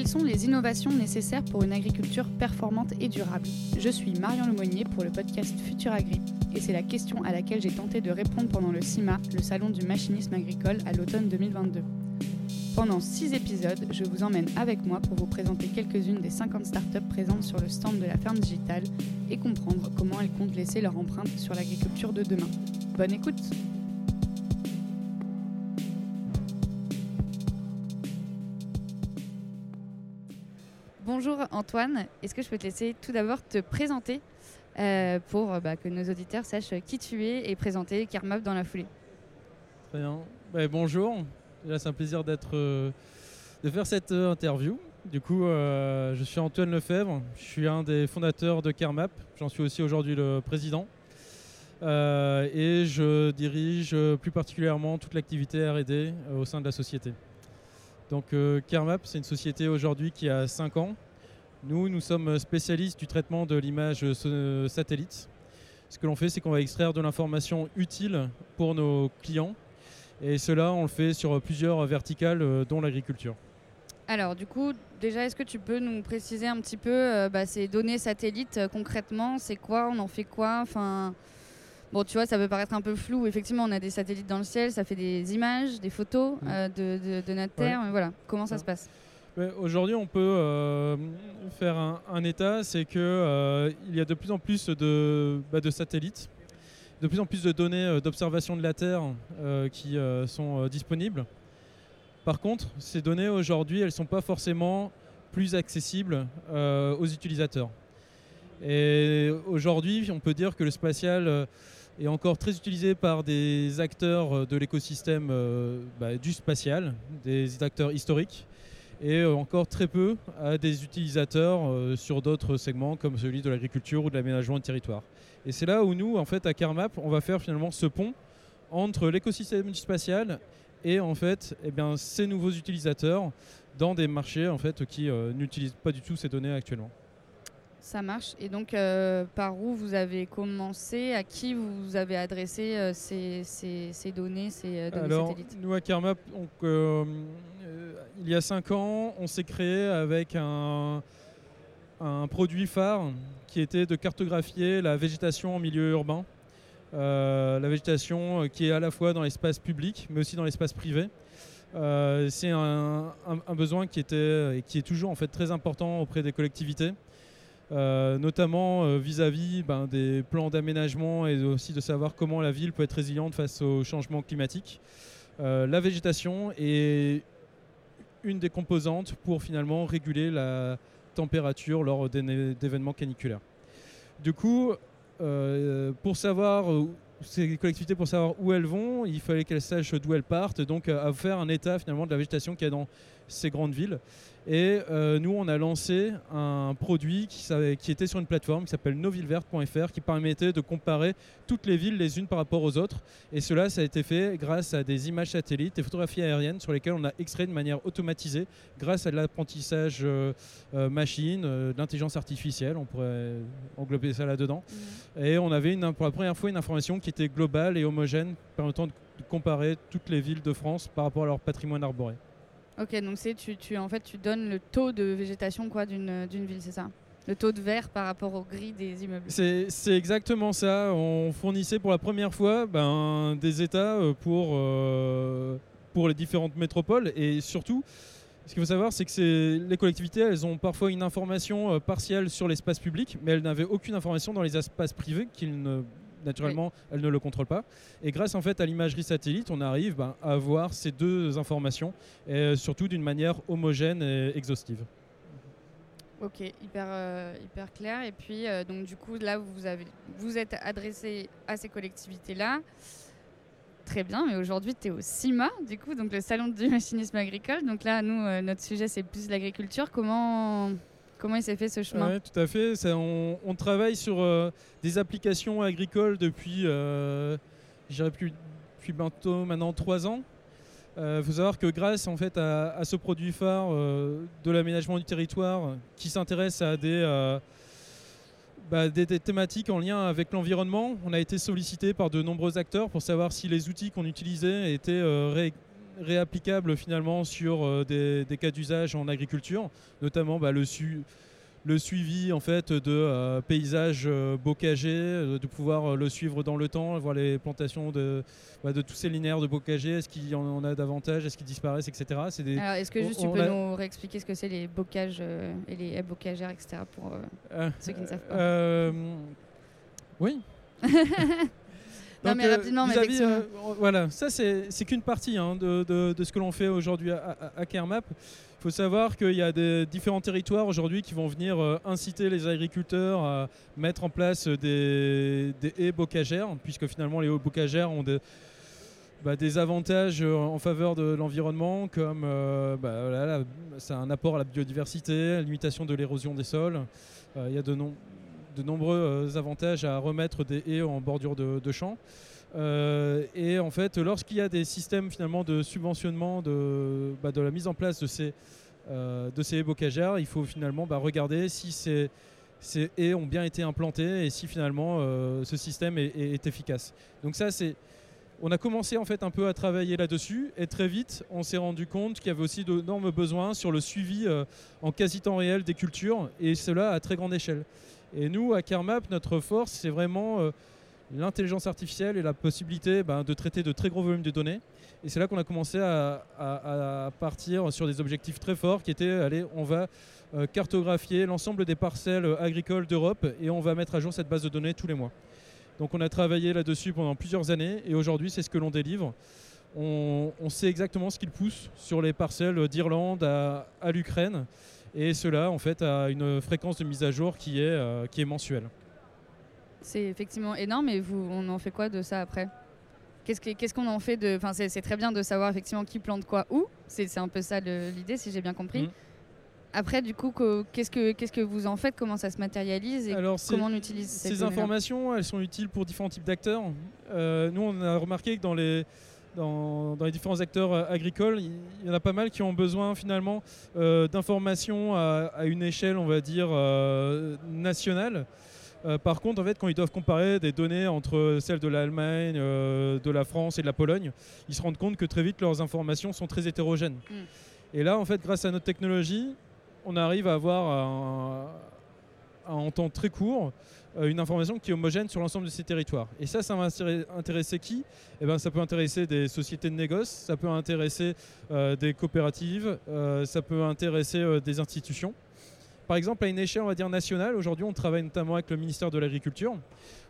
Quelles sont les innovations nécessaires pour une agriculture performante et durable? Je suis Marion Lemonnier pour le podcast Futur Agri et c'est la question à laquelle j'ai tenté de répondre pendant le CIMA, le salon du machinisme agricole à l'automne 2022. Pendant 6 épisodes, je vous emmène avec moi pour vous présenter quelques-unes des 50 startups présentes sur le stand de la ferme digitale et comprendre comment elles comptent laisser leur empreinte sur l'agriculture de demain. Bonne écoute Bonjour Antoine, est-ce que je peux te laisser tout d'abord te présenter euh, pour bah, que nos auditeurs sachent qui tu es et présenter Carmap dans la foulée? Très bien. Bah, bonjour, c'est un plaisir euh, de faire cette euh, interview. Du coup, je suis Antoine Lefebvre, je suis un des fondateurs de Carmap, j'en suis aussi aujourd'hui le président. et je dirige plus particulièrement toute l'activité RD au sein de la société. Donc Carmap, c'est une société aujourd'hui qui a 5 ans. Nous, nous sommes spécialistes du traitement de l'image satellite. Ce que l'on fait, c'est qu'on va extraire de l'information utile pour nos clients. Et cela, on le fait sur plusieurs verticales, euh, dont l'agriculture. Alors, du coup, déjà, est-ce que tu peux nous préciser un petit peu euh, bah, ces données satellites euh, concrètement C'est quoi On en fait quoi? Enfin, Bon, tu vois, ça peut paraître un peu flou. Effectivement, on a des satellites dans le ciel, ça fait des images, des photos mmh. de, notre Terre. Mais voilà, comment ça se passe? Aujourd'hui, on peut faire un, état, c'est qu'il il y a de plus en plus de, bah, de satellites de plus en plus de données euh, d'observation de la Terre euh, qui euh, sont disponibles. Par contre, ces données aujourd'hui, elles ne sont pas forcément plus accessibles aux utilisateurs. Et aujourd'hui, on peut dire que le spatial est encore très utilisé par des acteurs de l'écosystème bah, du spatial, des acteurs historiques, et encore très peu à des utilisateurs sur d'autres segments comme celui de l'agriculture ou de l'aménagement de territoire. Et c'est là où nous, en fait, à CarMap, on va faire finalement ce pont entre l'écosystème spatial et en fait, eh bien, ces nouveaux utilisateurs dans des marchés en fait qui euh, n'utilisent pas du tout ces données actuellement. Ça marche. Et donc, euh, par où vous avez commencé? À qui vous avez adressé euh, ces, ces, données, ces données Alors, Nous, à CarMap, il y a 5 ans, on s'est créé avec un, un produit phare qui était de cartographier la végétation en milieu urbain. Euh, la végétation euh, qui est à la fois dans l'espace public mais aussi dans l'espace privé. Euh, c'est un, besoin qui était et qui est toujours en fait très important auprès des collectivités, notamment vis-à-vis ben, des plans d'aménagement et aussi de savoir comment la ville peut être résiliente face au changement climatique. la végétation est une des composantes pour finalement réguler la, température lors d'événements caniculaires. Du coup, euh, pour savoir ces collectivités, pour savoir où elles vont, il fallait qu'elles sachent d'où elles partent, donc à faire un état finalement de la végétation qu'il y a dans ces grandes villes. Et euh, nous, on a lancé un produit qui, qui était sur une plateforme qui s'appelle novilleverte.fr qui permettait de comparer toutes les villes les unes par rapport aux autres. Et cela, ça a été fait grâce à des images satellites, des photographies aériennes sur lesquelles on a extrait de manière automatisée grâce à de l'apprentissage euh, euh, machine, de l'intelligence artificielle, on pourrait englober ça là-dedans. Mmh. Et on avait une, pour la première fois une information qui était globale et homogène permettant de comparer toutes les villes de France par rapport à leur patrimoine arboré. Ok, donc c'est tu, tu, en fait tu donnes le taux de végétation quoi d'une ville, c'est ça? Le taux de vert par rapport au gris des immeubles. C'est exactement ça. On fournissait pour la première fois ben, des états euh, pour, euh, pour les différentes métropoles. Et surtout, ce qu'il faut savoir, c'est que les collectivités, elles ont parfois une information euh, partielle sur l'espace public, mais elles n'avaient aucune information dans les espaces privés qu'ils ne naturellement, elle ne le contrôle pas. Et grâce en fait à l'imagerie satellite, on arrive ben, à avoir ces deux informations, et euh, surtout d'une manière homogène et exhaustive. Ok, hyper, euh, hyper clair. Et puis, euh, donc du coup, là, vous, avez, vous êtes adressé à ces collectivités-là. Très bien, mais aujourd'hui, tu es au CIMA, du coup, donc le salon du machinisme agricole. Donc là, nous, notre sujet, c'est plus l'agriculture. Comment, Comment il s'est fait ce chemin Oui, tout à fait. on, travaille sur euh, des applications agricoles depuis, euh, depuis, bientôt maintenant trois ans. Il euh, faut savoir que grâce en fait à, ce produit phare de l'aménagement du territoire qui s'intéresse à des, bah, des, thématiques en lien avec l'environnement, on a été sollicité par de nombreux acteurs pour savoir si les outils qu'on utilisait étaient réapplicables finalement sur des, cas d'usage en agriculture, notamment bah, le, su le suivi en fait de euh, paysages euh, bocagers, euh, de pouvoir le suivre dans le temps, voir les plantations de, bah, de tous ces linéaires de bocagers, est-ce qu'il y en a davantage, est-ce qu'ils disparaissent, etc. Des... Alors est-ce que juste tu peux nous réexpliquer ce que c'est les bocages et les haies bocagères, etc. pour ceux qui ne savent pas? Oui. non, mais rapidement, mais voilà, ça c'est qu'une partie hein, de, de, de, ce que l'on fait aujourd'hui à, à, à Kermap. Il faut savoir qu'il y a des différents territoires aujourd'hui qui vont venir euh, inciter les agriculteurs à mettre en place des, haies bocagères, puisque finalement les haies bocagères ont des, bah, des avantages euh, en faveur de l'environnement, comme euh, bah, c'est un apport à la biodiversité, la limitation de l'érosion des sols. il y a de, de nombreux avantages à remettre des haies en bordure de, de champs. et en fait, lorsqu'il y a des systèmes finalement de subventionnement de, bah, de la mise en place de ces, euh, de ces bocagères, il faut finalement bah, regarder si ces, haies ont bien été implantées et si finalement euh, ce système est, efficace. Donc ça, c'est on a commencé en fait un peu à travailler là-dessus et très vite on s'est rendu compte qu'il y avait aussi d'énormes besoins sur le suivi euh, en quasi temps réel des cultures et cela à très grande échelle. Et nous à Kermap, notre force c'est vraiment l'intelligence artificielle et la possibilité ben, de traiter de très gros volumes de données. Et c'est là qu'on a commencé à, partir sur des objectifs très forts qui étaient, allez, on va euh, cartographier l'ensemble des parcelles agricoles d'Europe et on va mettre à jour cette base de données tous les mois. Donc on a travaillé là-dessus pendant plusieurs années et aujourd'hui c'est ce que l'on délivre. On, sait exactement ce qu'il pousse sur les parcelles d'Irlande à, l'Ukraine et cela en fait a une fréquence de mise à jour qui est, euh, qui est mensuelle. C'est effectivement énorme et vous, on en fait quoi de ça après? Qu'est-ce qu'on en fait de Enfin, c'est très bien de savoir effectivement qui plante quoi où. C'est un peu ça l'idée, si j'ai bien compris. Mm. Après, du coup, qu'est-ce que qu'est-ce que vous en faites? Comment ça se matérialise et comment on utilise ces informations Elles sont utiles pour différents types d'acteurs. Euh, nous, on a remarqué que dans les dans, les différents acteurs euh, agricoles, il y en a pas mal qui ont besoin finalement euh, d'informations à, à, une échelle, on va dire, nationale. Euh, par contre, en fait, quand ils doivent comparer des données entre celles de l'Allemagne, euh, de la France et de la Pologne, ils se rendent compte que très vite leurs informations sont très hétérogènes. Mm. Et là, en fait, grâce à notre technologie, on arrive à avoir en temps très court une information qui est homogène sur l'ensemble de ces territoires. Et ça, ça va intéresser qui? Eh ben, Ça peut intéresser des sociétés de négoce, ça peut intéresser des coopératives, ça peut intéresser des institutions. Par exemple, à une échelle, on va dire nationale, aujourd'hui, on travaille notamment avec le ministère de l'Agriculture.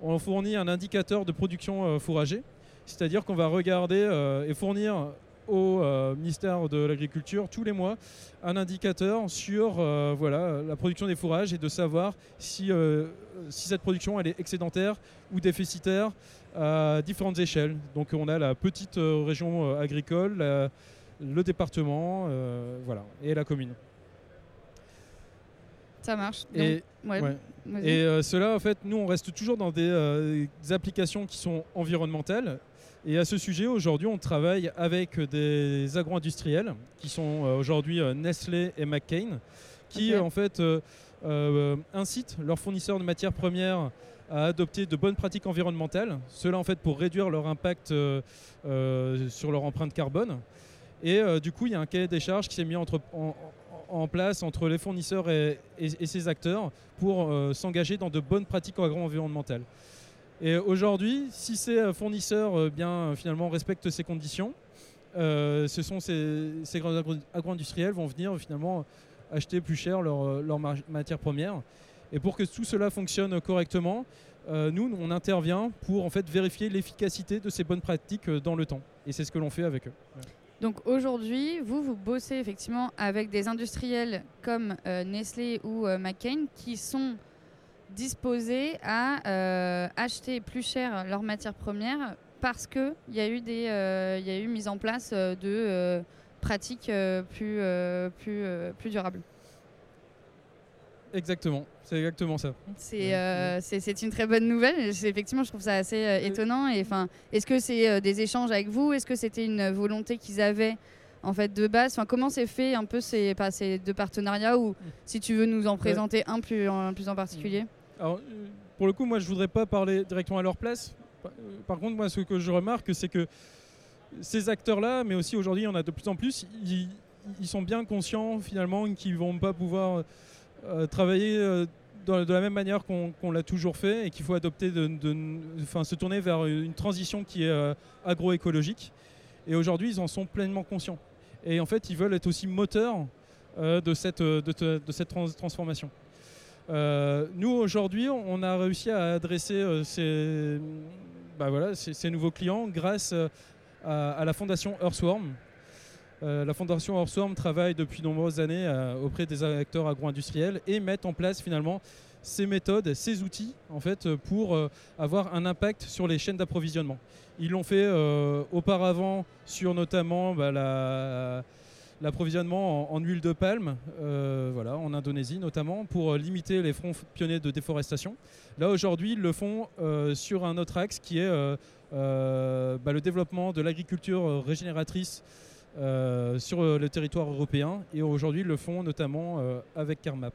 On fournit un indicateur de production euh, fourragée, c'est-à-dire qu'on va regarder euh, et fournir au euh, ministère de l'Agriculture tous les mois un indicateur sur voilà, la production des fourrages et de savoir si, si cette production elle est excédentaire ou déficitaire à différentes échelles. Donc on a la petite région agricole, le département voilà, et la commune. Ça marche. et, et euh, cela, en fait, nous, on reste toujours dans des, euh, applications qui sont environnementales. Et à ce sujet, aujourd'hui, on travaille avec des agro-industriels qui sont euh, aujourd'hui Nestlé et McCain, qui en fait incitent leurs fournisseurs de matières premières à adopter de bonnes pratiques environnementales. Cela en fait pour réduire leur impact sur leur empreinte carbone. Et du coup, il y a un cahier des charges qui s'est mis entre, en, en place entre les fournisseurs et, ces acteurs pour euh, s'engager dans de bonnes pratiques agro-environnementales. Et aujourd'hui, si ces fournisseurs euh, bien finalement respectent ces conditions, euh, ce sont ces, grands agro-industriels vont venir finalement acheter plus cher leurs leur matières premières. Et pour que tout cela fonctionne correctement, nous, on intervient pour en fait vérifier l'efficacité de ces bonnes pratiques dans le temps. Et c'est ce que l'on fait avec eux. Donc aujourd'hui, vous, vous bossez effectivement avec des industriels comme euh, Nestlé ou euh, McCain qui sont disposés à euh, acheter plus cher leurs matières premières parce qu'il y, a eu y a eu mise en place de pratiques plus, plus, plus durables. Exactement, c'est exactement ça. C'est c'est une très bonne nouvelle. Effectivement, je trouve ça assez étonnant. Et enfin, est-ce que c'est des échanges avec vous? Est-ce que c'était une volonté qu'ils avaient en fait de base? Enfin, comment c'est fait un peu ces, pas, ces deux partenariats? Ou si tu veux nous en présenter un plus en, plus en particulier Alors, pour le coup, moi, je voudrais pas parler directement à leur place. Par contre, moi, ce que je remarque, c'est que ces acteurs-là, mais aussi aujourd'hui, il y en a de plus en plus, ils, ils sont bien conscients finalement qu'ils ne vont pas pouvoir euh, travailler euh, de la même manière qu'on l'a toujours fait et qu'il faut adopter, de, se tourner vers une transition qui est euh, agroécologique. Et aujourd'hui, ils en sont pleinement conscients. Et en fait, ils veulent être aussi moteurs de cette, transformation. nous, aujourd'hui, on a réussi à adresser ces, bah ces, nouveaux clients grâce à, la fondation Earthworm. Euh, la fondation Earthworm travaille depuis de nombreuses années euh, auprès des acteurs agro-industriels et met en place finalement ces méthodes, ces outils en fait pour euh, avoir un impact sur les chaînes d'approvisionnement. Ils l'ont fait auparavant sur notamment bah, l'approvisionnement en, huile de palme, voilà, en Indonésie notamment, pour limiter les fronts pionniers de déforestation. Là aujourd'hui, ils le font sur un autre axe qui est bah, le développement de l'agriculture régénératrice sur euh, le territoire européen et aujourd'hui le font notamment euh, avec Carmap.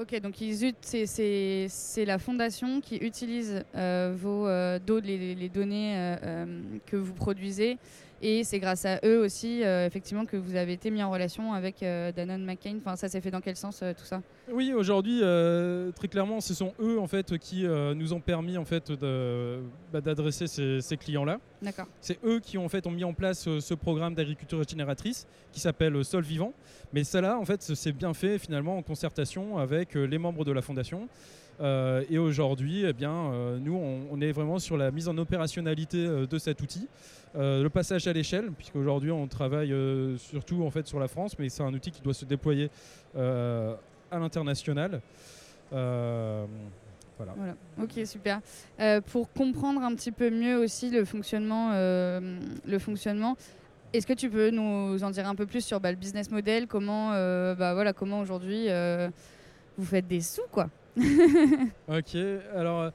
Ok, donc c'est la fondation qui utilise vos, les, les, données que vous produisez et c'est grâce à eux aussi, euh, effectivement, que vous avez été mis en relation avec euh, Danone McCain. Enfin, ça s'est fait dans quel sens euh, tout ça? Oui, aujourd'hui, très clairement, ce sont eux en fait qui nous ont permis en fait bah, d'adresser ces, clients-là. D'accord. C'est eux qui ont en fait ont mis en place ce programme d'agriculture génératrice qui s'appelle Sol Vivant. Mais ça là, en fait, c'est bien fait finalement en concertation avec les membres de la fondation. Et aujourd'hui, eh bien, nous, on, est vraiment sur la mise en opérationnalité de cet outil. Euh, le passage à l'échelle, puisqu'aujourd'hui on travaille euh, surtout en fait sur la France, mais c'est un outil qui doit se déployer euh, à l'international. Voilà. Ok, super. pour comprendre un petit peu mieux aussi le fonctionnement, le fonctionnement est-ce que tu peux nous en dire un peu plus sur bah, le business model Comment, bah, voilà, comment aujourd'hui vous faites des sous quoi? Ok, alors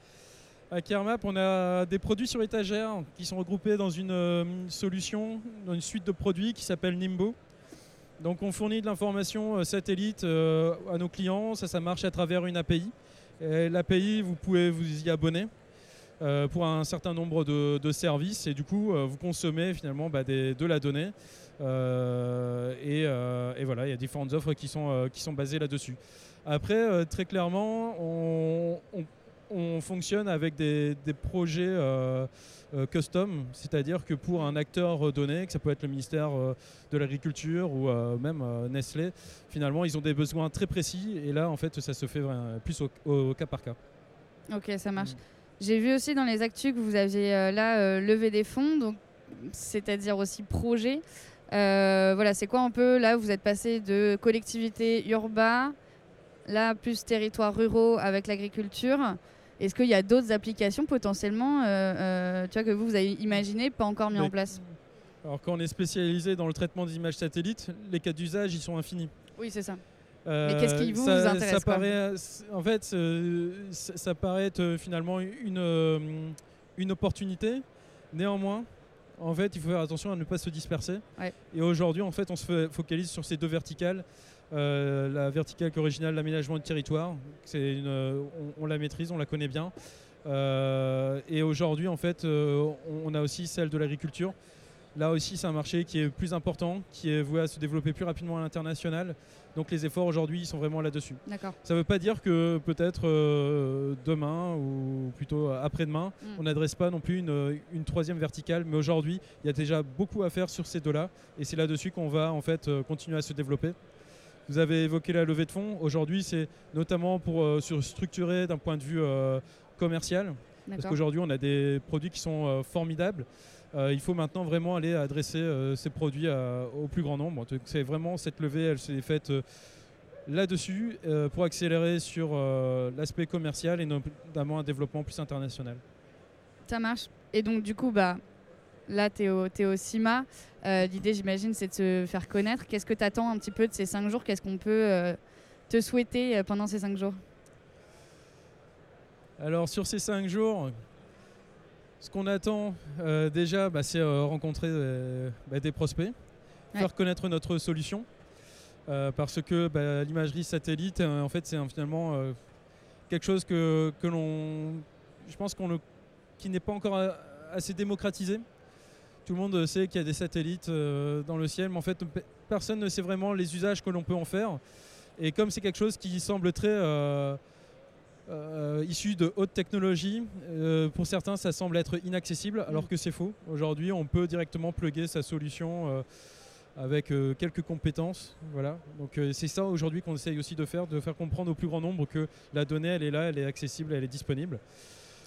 à Kermap, on a des produits sur étagère qui sont regroupés dans une euh, solution, dans une suite de produits qui s'appelle Nimbo. Donc on fournit de l'information euh, satellite euh, à nos clients, ça, ça marche à travers une API. L'API, vous pouvez vous y abonner pour un certain nombre de, services et du coup vous consommez finalement bah, de la donnée. Et, voilà, il y a différentes offres qui sont, qui sont basées là-dessus. Après, très clairement, on on fonctionne avec des, projets euh, euh, custom, c'est-à-dire que pour un acteur donné, que ça peut être le ministère euh, de l'Agriculture ou même Nestlé, finalement, ils ont des besoins très précis et là, en fait, ça se fait plus au, cas par cas. Ok, ça marche. Mm. J'ai vu aussi dans les actus que vous aviez là levé des fonds, donc c'est-à-dire aussi projet. voilà, c'est quoi un peu là Vous êtes passé de collectivité urbaine, là plus territoires ruraux avec l'agriculture. Est-ce qu'il y a d'autres applications potentiellement euh, euh, tu vois, que vous, vous avez imaginé, pas encore mis en place? Alors quand on est spécialisé dans le traitement des images satellites, les cas d'usage, ils sont infinis. Oui, c'est ça. Euh, Mais qu'est-ce qui vous, intéresse ça paraît, En fait, ça, paraît être finalement une, une opportunité. Néanmoins, en fait, il faut faire attention à ne pas se disperser. Et aujourd'hui, en fait, on se focalise sur ces deux verticales. Euh, la verticale originale, l'aménagement du territoire, c'est on, on, la maîtrise, on la connaît bien. Euh, et aujourd'hui, en fait, euh, on, a aussi celle de l'agriculture. Là aussi, c'est un marché qui est plus important, qui est voué à se développer plus rapidement à l'international. Donc les efforts aujourd'hui sont vraiment là-dessus. Ça ne veut pas dire que peut-être demain ou plutôt après-demain, mm. on n'adresse pas non plus une, une, troisième verticale. Mais aujourd'hui, il y a déjà beaucoup à faire sur ces deux-là. Et c'est là-dessus qu'on va en fait continuer à se développer. Vous avez évoqué la levée de fonds. Aujourd'hui, c'est notamment pour euh, se structurer d'un point de vue euh, commercial. Parce qu'aujourd'hui, on a des produits qui sont euh, formidables. il faut maintenant vraiment aller adresser ces produits au plus grand nombre. C'est vraiment cette levée, elle s'est faite là-dessus pour accélérer sur l'aspect commercial et notamment un développement plus international. Ça marche. Et donc, du coup, bah, Là, tu es, au CIMA. Euh, l'idée, j'imagine, c'est de se faire connaître. Qu'est-ce que tu attends un petit peu de ces cinq jours? Qu'est-ce qu'on peut euh, te souhaiter euh, pendant ces cinq jours? Alors, sur ces cinq jours, ce qu'on attend déjà, bah, c'est rencontrer bah, des prospects, faire connaître notre solution. parce que bah, l'imagerie satellite, en fait, c'est finalement quelque chose que, que l'on. Je pense qu'on qui n'est pas encore assez démocratisé. Tout le monde sait qu'il y a des satellites dans le ciel, mais en fait, personne ne sait vraiment les usages que l'on peut en faire. Et comme c'est quelque chose qui semble très issu de haute technologie, pour certains, ça semble être inaccessible, alors mm. que c'est faux. Aujourd'hui, on peut directement plugger sa solution avec euh, quelques compétences. Voilà. Donc euh, c'est ça aujourd'hui qu'on essaye aussi de faire, de faire comprendre au plus grand nombre que la donnée, elle est là, elle est accessible, elle est disponible.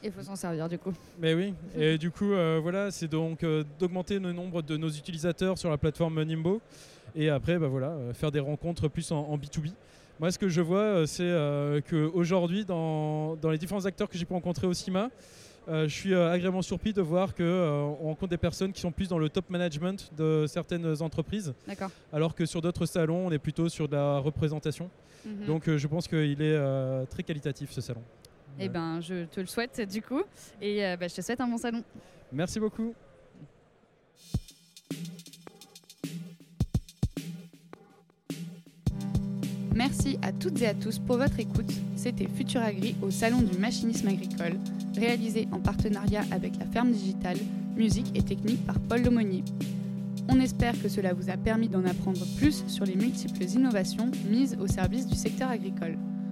Il faut s'en servir du coup. Mais oui, et du coup, euh, voilà, c'est donc d'augmenter le nombre de nos utilisateurs sur la plateforme Nimbo. Et après, bah, voilà, faire des rencontres plus en, B2B. Moi, ce que je vois, c'est qu'aujourd'hui, dans, dans les différents acteurs que j'ai pu rencontrer au CIMA, euh, je suis euh, agréablement surpris de voir qu'on euh, rencontre des personnes qui sont plus dans le top management de certaines entreprises. Alors que sur d'autres salons, on est plutôt sur de la représentation. Mhm. Donc je pense qu'il est très qualitatif ce salon. Eh ben, je te le souhaite du coup. Et bah, je te souhaite un bon salon. Merci beaucoup. Merci à toutes et à tous pour votre écoute. C'était Futur Agri au Salon du Machinisme Agricole, réalisé en partenariat avec la Ferme Digitale, musique et technique par Paul Lomonier. On espère que cela vous a permis d'en apprendre plus sur les multiples innovations mises au service du secteur agricole.